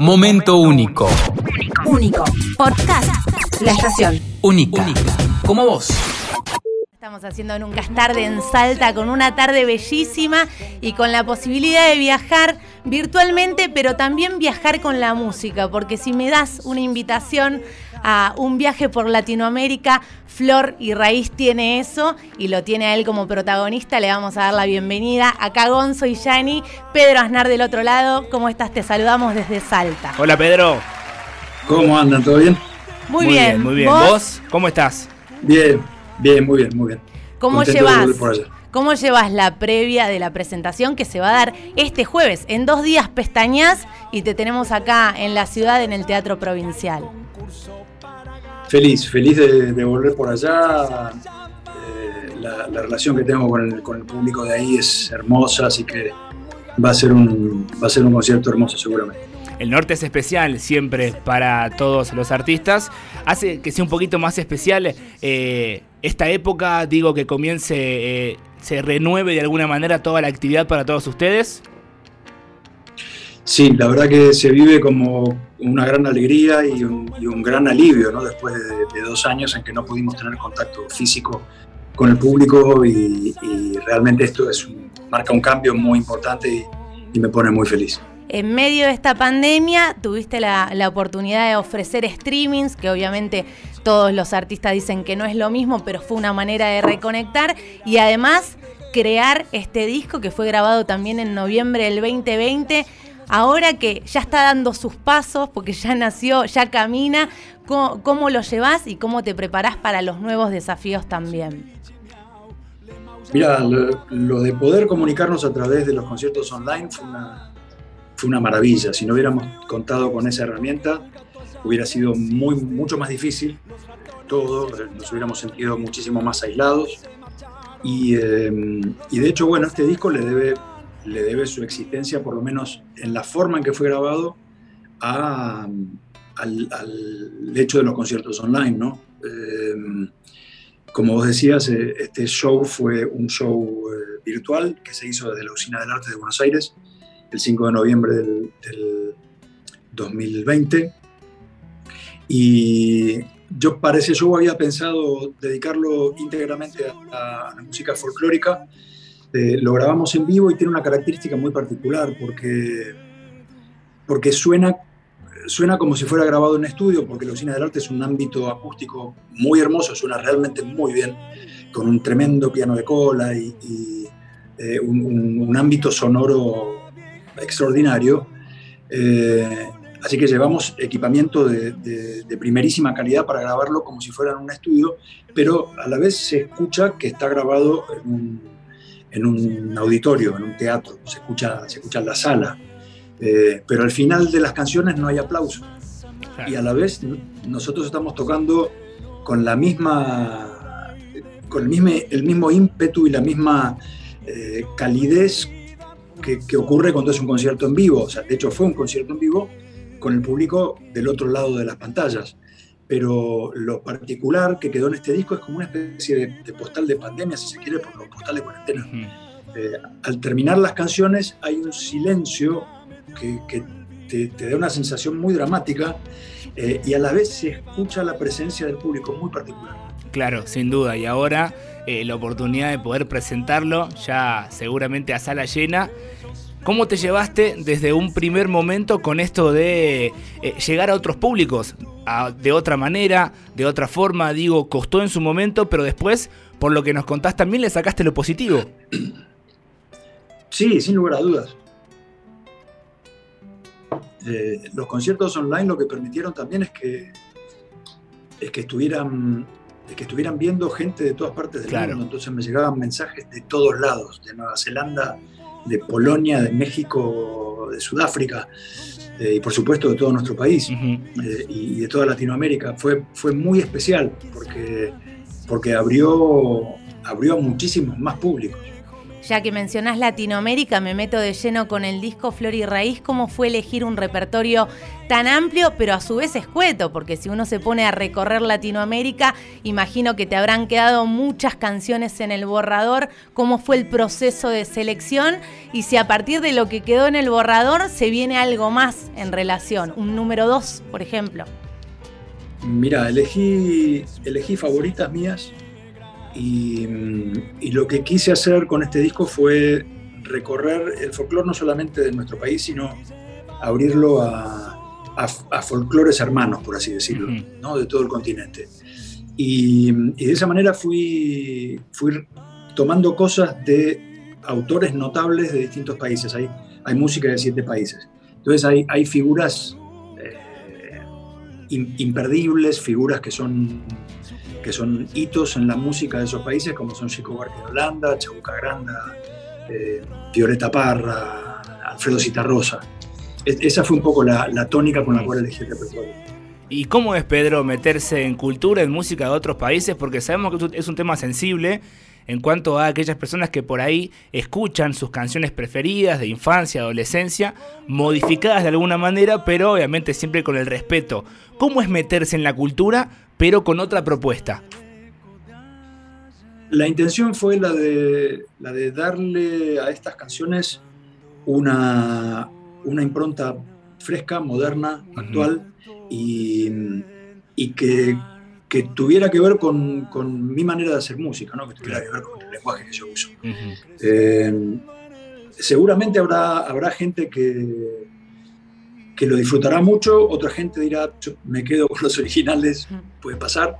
Momento único. Único. Podcast. La estación. Única. Como vos. Estamos haciendo Nunca es tarde en Salta con una tarde bellísima y con la posibilidad de viajar virtualmente, pero también viajar con la música, porque si me das una invitación a un viaje por Latinoamérica, Flor y Raíz tiene eso y lo tiene a él como protagonista. Le vamos a dar la bienvenida. Acá Gonzo y Yani, Pedro Aznar del otro lado. ¿Cómo estás? Te saludamos desde Salta. Hola Pedro. ¿Cómo andan? ¿Todo bien? Muy, bien. Muy bien. ¿Vos? ¿Cómo estás? Bien, bien, muy bien, muy bien. ¿Cómo Contento llevas? ¿Cómo llevas la previa de la presentación que se va a dar este jueves? En dos días pestañas y te tenemos acá en la ciudad, en el Teatro Provincial. Feliz, feliz de, volver por allá. Eh, la, la relación que tengo con el, con el público de ahí es hermosa, así que va a ser un, va a ser un concierto hermoso seguramente. El norte es especial siempre para todos los artistas. Hace que sea un poquito más especial eh, esta época, digo que comience, eh, se renueve de alguna manera toda la actividad para todos ustedes. Sí, la verdad que se vive como una gran alegría y un, gran alivio, ¿no? Después de, dos años en que no pudimos tener contacto físico con el público y, realmente esto marca un cambio muy importante y, y me pone muy feliz. En medio de esta pandemia tuviste la, la oportunidad de ofrecer streamings, que obviamente todos los artistas dicen que no es lo mismo, pero fue una manera de reconectar y además crear este disco que fue grabado también en noviembre del 2020. Ahora que ya está dando sus pasos, porque ya nació, ya camina, ¿cómo, lo llevas y cómo te preparás para los nuevos desafíos también? Mira, lo, de poder comunicarnos a través de los conciertos online fue una, fue una maravilla. Si no hubiéramos contado con esa herramienta, hubiera sido muy, mucho más difícil todo, nos hubiéramos sentido muchísimo más aislados. Y, eh, y de hecho, bueno, este disco le debe, le debe su existencia, por lo menos en la forma en que fue grabado, al, hecho de los conciertos online, ¿no? Eh, como vos decías, eh, este show fue un show eh, virtual que se hizo desde la Usina del Arte de Buenos Aires el 5 de noviembre del, del 2020. Y yo para ese show había pensado dedicarlo íntegramente a la música folclórica. Eh, lo grabamos en vivo y tiene una característica muy particular porque, porque suena suena como si fuera grabado en estudio, porque la Usina del Arte es un ámbito acústico muy hermoso, suena realmente muy bien, con un tremendo piano de cola y, y, eh, un, un- un ámbito sonoro extraordinario. Eh, así que llevamos equipamiento de, de- de primerísima calidad para grabarlo como si fuera en un estudio, pero a la vez se escucha que está grabado en un, en un auditorio, en un teatro, se escucha, se escucha en la sala. Eh, pero al final de las canciones no hay aplauso. Y a la vez nosotros estamos tocando con la misma, con el mismo, el mismo ímpetu y la misma eh, calidez que, que ocurre cuando es un concierto en vivo. O sea, de hecho fue un concierto en vivo con el público del otro lado de las pantallas. Pero lo particular que quedó en este disco es como una especie de, de postal de pandemia, si se quiere, por los postal de cuarentena. Eh, al terminar las canciones hay un silencio que, que te, te da una sensación muy dramática eh, y a la vez se escucha la presencia del público muy particular. Claro, sin duda. Y ahora eh, la oportunidad de poder presentarlo ya seguramente a sala llena. ¿Cómo te llevaste desde un primer momento con esto de eh, llegar a otros públicos? A- de otra manera, de otra forma, digo, costó en su momento, pero después, por lo que nos contás, también le sacaste lo positivo. Sí, sin lugar a dudas. Eh, los conciertos online lo que permitieron también es que, es que estuvieran es que estuvieran viendo gente de todas partes del Claro. mundo. Entonces me llegaban mensajes de todos lados, de Nueva Zelanda, de Polonia, de México, de Sudáfrica eh, y por supuesto de todo nuestro país eh, y de toda Latinoamérica. Fue, fue muy especial porque, porque abrió, abrió a muchísimos más públicos. Ya que mencionás Latinoamérica, me meto de lleno con el disco Flor y Raíz. ¿Cómo fue elegir un repertorio tan amplio, pero a su vez escueto? Porque si uno se pone a recorrer Latinoamérica, imagino que te habrán quedado muchas canciones en el borrador. ¿Cómo fue el proceso de selección? Y si a partir de lo que quedó en el borrador se viene algo más en relación, un número dos, por ejemplo. Mira, elegí, elegí favoritas mías y, lo que quise hacer con este disco fue recorrer el folclore no solamente de nuestro país, sino abrirlo a, a, folclores hermanos, por así decirlo, ¿no? de todo el continente. Y, de esa manera fui, fui tomando cosas de autores notables de distintos países. Hay, hay música de siete países. Entonces hay, hay figuras eh, imperdibles, figuras que son que son hitos en la música de esos países, como son Chico Buarque de Holanda, Chabuca Granda, eh, Violeta Parra, Alfredo Citarrosa. esa fue un poco la, tónica con la cual elegí el repertorio. ¿Y cómo es, Pedro, meterse en cultura, en música de otros países? Porque sabemos que es un tema sensible en cuanto a aquellas personas que por ahí escuchan sus canciones preferidas de infancia, adolescencia, modificadas de alguna manera, pero obviamente siempre con el respeto. ¿Cómo es meterse en la cultura, pero con otra propuesta? La intención fue la de, la de darle a estas canciones una, una impronta fresca, moderna, actual, y, y que que tuviera que ver con, mi manera de hacer música, ¿no? que tuviera que ver con el lenguaje que yo uso. Eh, seguramente habrá, habrá gente que, que lo disfrutará mucho, otra gente dirá, me quedo con los originales, puede pasar,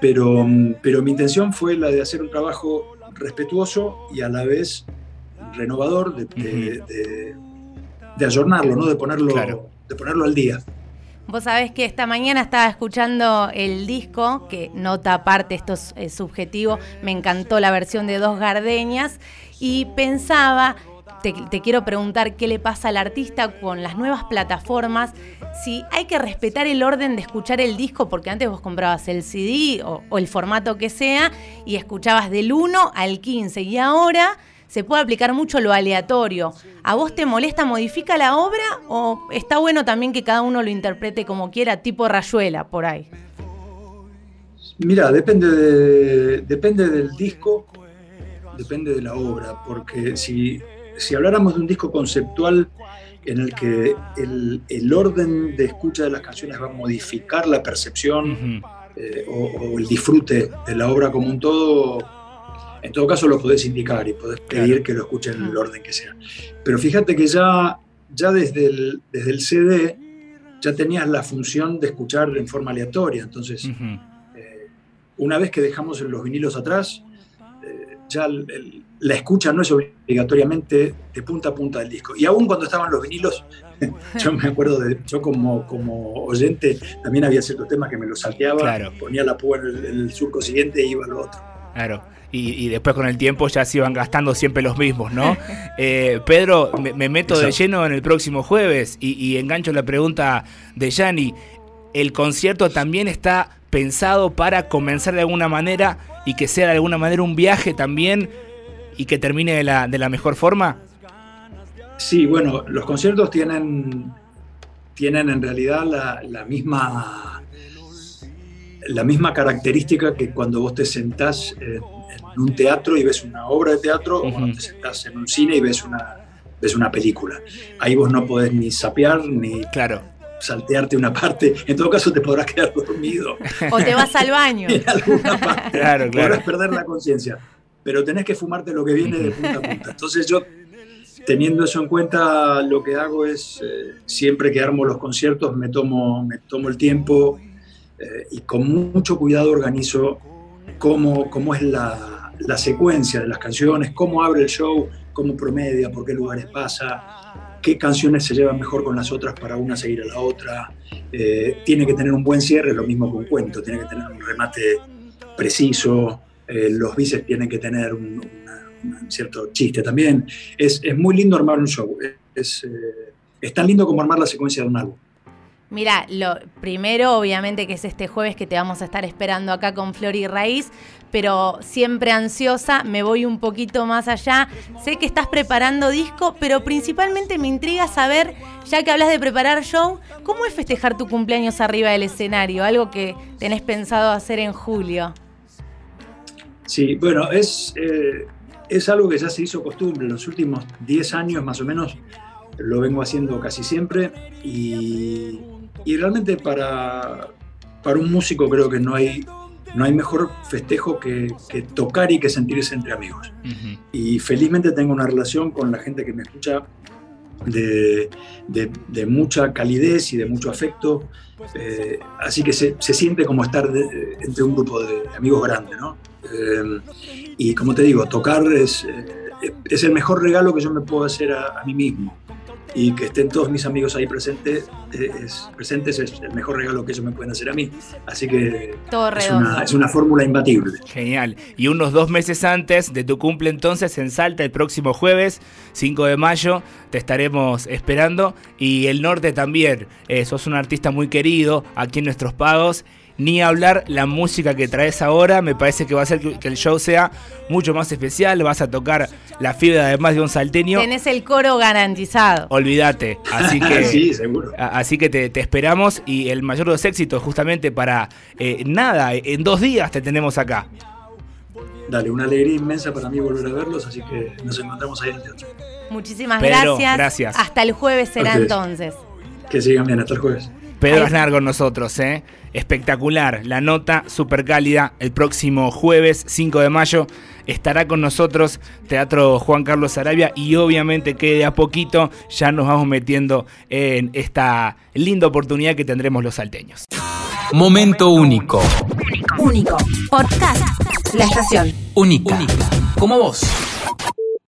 pero, pero mi intención fue la de hacer un trabajo respetuoso y a la vez renovador, de, de, ayornarlo, ¿no? de, ponerlo, de ponerlo al día. Vos sabés que esta mañana estaba escuchando el disco, que nota aparte, esto es, subjetivo, me encantó la versión de Dos Gardeñas, y pensaba, te, quiero preguntar qué le pasa al artista con las nuevas plataformas, si hay que respetar el orden de escuchar el disco, porque antes vos comprabas el CD o, el formato que sea, y escuchabas del 1 al 15, y ahora se puede aplicar mucho lo aleatorio. ¿A vos te molesta, modifica la obra o está bueno también que cada uno lo interprete como quiera, tipo rayuela por ahí? Mira, depende, depende del disco, depende de la obra, porque si, si habláramos de un disco conceptual en el que el, orden de escucha de las canciones va a modificar la percepción eh, o, el disfrute de la obra como un todo, en todo caso lo podés indicar y podés pedir que lo escuchen en el orden que sea. Pero fíjate que ya, ya desde, el, desde el CD ya tenías la función de escuchar en forma aleatoria. Entonces, eh, una vez que dejamos los vinilos atrás, eh, ya la escucha no es obligatoriamente de punta a punta del disco. Y aún cuando estaban los vinilos, yo me acuerdo de, yo como, como oyente también había ciertos temas que me los salteaba, ponía la púa en el, surco siguiente e iba al otro. Claro y, después con el tiempo ya se iban gastando siempre los mismos, ¿no? Eh, Pedro, me, meto de lleno en el próximo jueves y, engancho la pregunta de Yanni. ¿El concierto también está pensado para comenzar de alguna manera y que sea de alguna manera un viaje también y que termine de la, de la mejor forma? Sí, bueno, los conciertos tienen, tienen en realidad la, misma la misma característica que cuando vos te sentás en un teatro y ves una obra de teatro o cuando te sentás en un cine y ves una, ves una película. Ahí vos no podés ni sapear ni claro. saltearte una parte. En todo caso te podrás quedar dormido. O te vas al baño. en alguna parte. Claro, claro. Podrás perder la conciencia. Pero tenés que fumarte lo que viene de punta a punta. Entonces yo, teniendo eso en cuenta, lo que hago es, eh, siempre que armo los conciertos, me tomo, me tomo el tiempo eh, y con mucho cuidado organizo cómo, cómo es la, la secuencia de las canciones, cómo abre el show, cómo promedia, por qué lugares pasa, qué canciones se llevan mejor con las otras para una seguir a la otra. Eh, tiene que tener un buen cierre, lo mismo que un cuento, tiene que tener un remate preciso, eh, los bices tienen que tener un, cierto chiste también. Es, muy lindo armar un show, es, eh, es tan lindo como armar la secuencia de un álbum. Mira, lo primero, obviamente, que es este jueves que te vamos a estar esperando acá con Flor y Raíz, pero siempre ansiosa, me voy un poquito más allá. Sé que estás preparando disco, pero principalmente me intriga saber, ya que hablas de preparar show, ¿cómo es festejar tu cumpleaños arriba del escenario? Algo que tenés pensado hacer en julio. Sí, bueno, es, eh, es algo que ya se hizo costumbre. En los últimos 10 años más o menos lo vengo haciendo casi siempre y, realmente para, para un músico creo que no hay, no hay mejor festejo que, tocar y que sentirse entre amigos. Y felizmente tengo una relación con la gente que me escucha de, mucha calidez y de mucho afecto. Eh, así que se, siente como estar entre un grupo de amigos grandes, ¿no? Eh, y como te digo, tocar es, eh, es el mejor regalo que yo me puedo hacer a mí mismo y que estén todos mis amigos ahí presentes eh, es, presentes es el mejor regalo que ellos me pueden hacer a mí. Así que es, una, es una fórmula imbatible. Genial. Y unos dos meses antes de tu cumple entonces en Salta el próximo jueves, 5 de mayo, te estaremos esperando. Y el norte también. Eh, sos un artista muy querido aquí en nuestros pagos ni hablar la música que traes ahora. Me parece que va a hacer que, el show sea mucho más especial. Vas a tocar la fibra de más de un salteño. Tenés el coro garantizado. Olvídate. Así que, sí, seguro. Así que te, esperamos y el mayor de los éxitos, justamente para eh, nada, en dos días te tenemos acá. Dale, una alegría inmensa para mí volver a verlos, así que nos encontramos ahí en el teatro. Muchísimas gracias. gracias. Hasta el jueves será entonces. Que sigan bien, hasta el jueves. Pedro Aznar con nosotros, ¿eh? Espectacular, la nota súper cálida. El próximo jueves 5 de mayo estará con nosotros Teatro Juan Carlos Arabia y obviamente que de a poquito ya nos vamos metiendo en esta linda oportunidad que tendremos los salteños. Momento único. Único. Podcast. La estación. Única. Como vos.